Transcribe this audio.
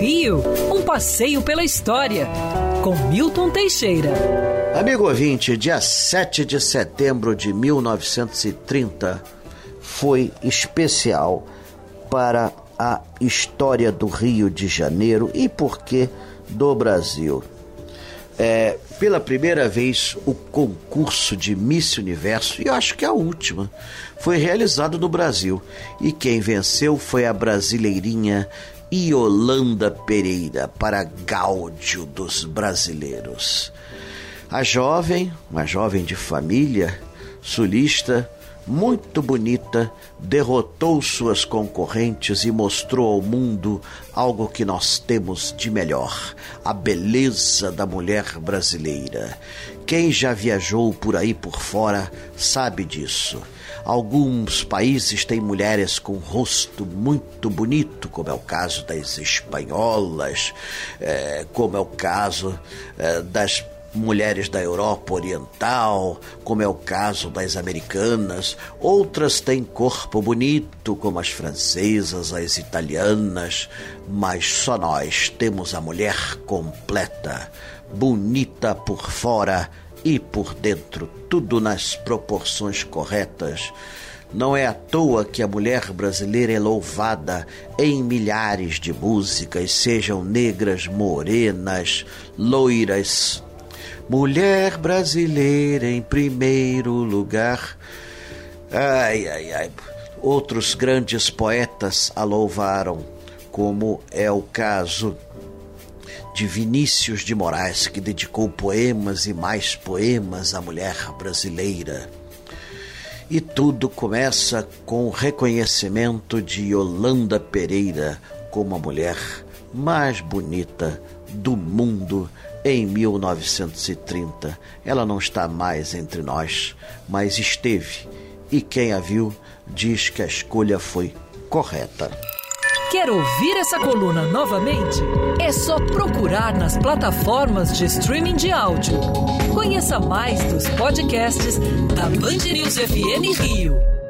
Rio, um passeio pela história, com Milton Teixeira. Amigo ouvinte, dia 7 de setembro de 1930 foi especial para a história do Rio de Janeiro e, por que, do Brasil. É, pela primeira vez, o concurso de Miss Universo, e eu acho que a última, foi realizado no Brasil. E quem venceu foi a brasileirinha Yolanda Pereira, para gáudio dos brasileiros. A jovem, uma jovem de família, sulista, muito bonita, derrotou suas concorrentes e mostrou ao mundo algo que nós temos de melhor: a beleza da mulher brasileira. Quem já viajou por aí por fora sabe disso. Alguns países têm mulheres com rosto muito bonito, como é o caso das espanholas, é, como é o caso é, das mulheres da Europa Oriental, como é o caso das americanas. Outras têm corpo bonito, como as francesas, as italianas, mas só nós temos a mulher completa, bonita por fora e por dentro, tudo nas proporções corretas. Não é à toa que a mulher brasileira é louvada em milhares de músicas, sejam negras, morenas, loiras. Mulher brasileira em primeiro lugar. Ai, ai, ai. Outros grandes poetas a louvaram, como é o caso de Vinícius de Moraes, que dedicou poemas e mais poemas à mulher brasileira. E tudo começa com o reconhecimento de Yolanda Pereira como a mulher mais bonita do mundo em 1930. Ela não está mais entre nós, mas esteve, e quem a viu diz que a escolha foi correta. Quer ouvir essa coluna novamente? É só procurar nas plataformas de streaming de áudio. Conheça mais dos podcasts da Band News FM Rio.